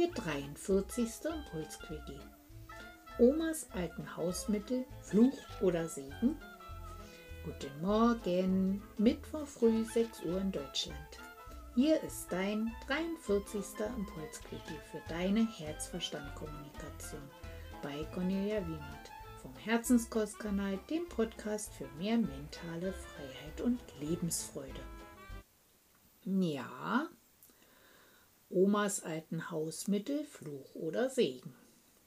der 43. Impulsquickie. Omas alten Hausmittel, Fluch oder Segen? Guten Morgen, Mittwoch früh 6 Uhr in Deutschland. Hier ist dein 43. Impulsquickie für deine Herzverstand-Kommunikation bei Cornelia Wiemert vom Herzenskostkanal, dem Podcast für mehr mentale Freiheit und Lebensfreude. Ja, Omas alten Hausmittel, Fluch oder Segen.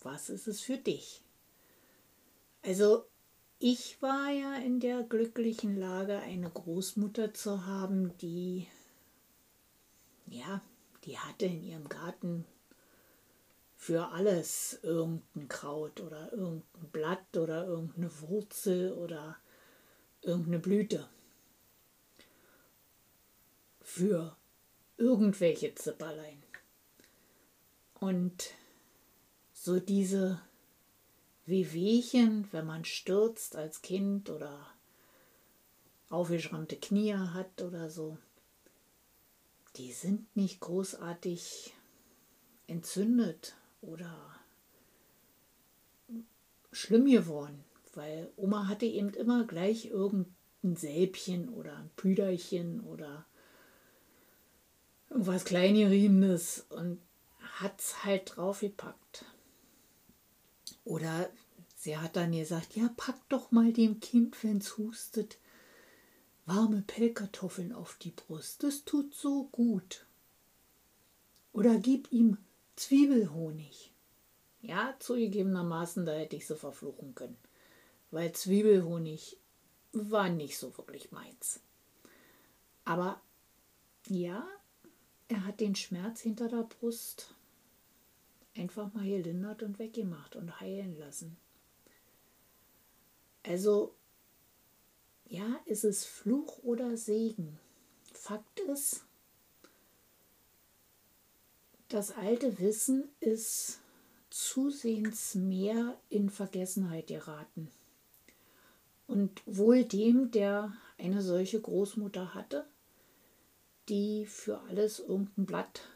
Was ist es für dich? Also, ich war ja in der glücklichen Lage, eine Großmutter zu haben, die, ja, die hatte in ihrem Garten für alles irgendein Kraut oder irgendein Blatt oder irgendeine Wurzel oder irgendeine Blüte. Für irgendwelche Zipperlein. Und so diese Wehwehchen, wenn man stürzt als Kind oder aufgeschrammte Knie hat oder so, die sind nicht großartig entzündet oder schlimm geworden, weil Oma hatte eben immer gleich irgendein Sälbchen oder ein Püderchen oder irgendwas Kleingeriebenes und hat es halt draufgepackt. Oder sie hat dann gesagt, ja, pack doch mal dem Kind, wenn's hustet, warme Pellkartoffeln auf die Brust. Das tut so gut. Oder gib ihm Zwiebelhonig. Ja, zugegebenermaßen, da hätte ich sie verfluchen können. Weil Zwiebelhonig war nicht so wirklich meins. Aber ja, er hat den Schmerz hinter der Brust einfach mal gelindert und weggemacht und heilen lassen. Also, ja, ist es Fluch oder Segen? Fakt ist, das alte Wissen ist zusehends mehr in Vergessenheit geraten. Und wohl dem, der eine solche Großmutter hatte, die für alles irgendein Blatt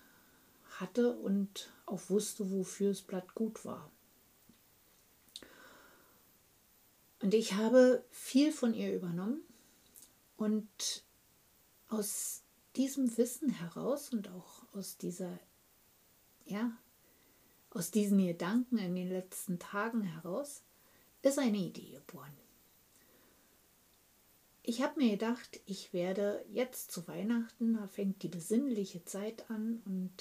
hatte und auch wusste, wofür das Blatt gut war. Und ich habe viel von ihr übernommen und aus diesem Wissen heraus und auch aus dieser, ja, aus diesen Gedanken in den letzten Tagen heraus ist eine Idee geboren. Ich habe mir gedacht, ich werde jetzt zu Weihnachten, da fängt die besinnliche Zeit an und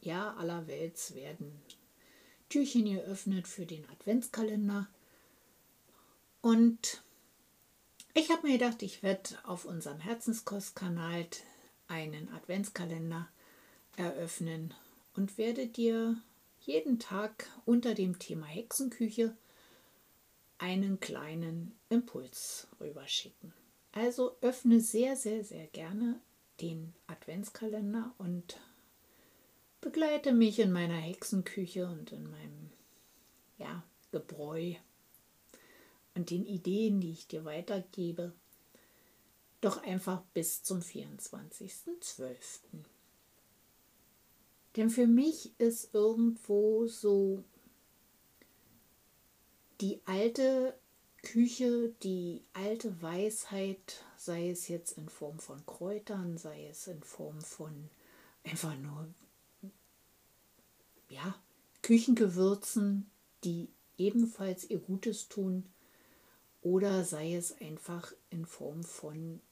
ja, allerwelts werden Türchen geöffnet für den Adventskalender. Und ich habe mir gedacht, ich werde auf unserem Herzenskostkanal einen Adventskalender eröffnen und werde dir jeden Tag unter dem Thema Hexenküche einen kleinen Impuls rüberschicken. Also öffne sehr, sehr, sehr gerne den Adventskalender und begleite mich in meiner Hexenküche und in meinem ja, Gebräu und den Ideen, die ich dir weitergebe, doch einfach bis zum 24.12. Denn für mich ist irgendwo so die alte Küche, die alte Weisheit, sei es jetzt in Form von Kräutern, sei es in Form von einfach nur ja, Küchengewürzen, die ebenfalls ihr Gutes tun, oder sei es einfach in Form von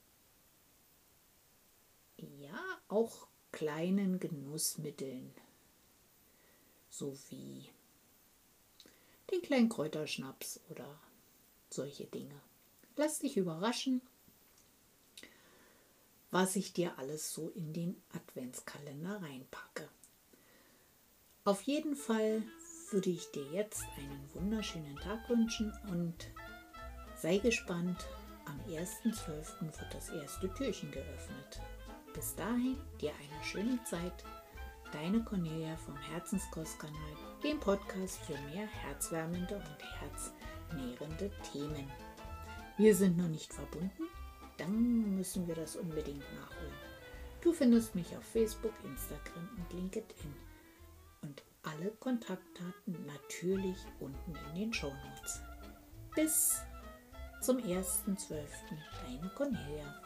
ja, auch kleinen Genussmitteln, sowie den kleinen Kräuterschnaps oder solche Dinge. Lass dich überraschen, was ich dir alles so in den Adventskalender reinpacke. Auf jeden Fall würde ich dir jetzt einen wunderschönen Tag wünschen und sei gespannt. Am 1.12. wird das erste Türchen geöffnet. Bis dahin dir eine schöne Zeit deine Cornelia vom Herzenskostkanal, dem Podcast für mehr herzwärmende und herznährende Themen. Wir sind noch nicht verbunden, dann müssen wir das unbedingt nachholen. Du findest mich auf Facebook, Instagram und LinkedIn. Und alle Kontaktdaten natürlich unten in den Show Notes. Bis zum 1.12. Deine Cornelia.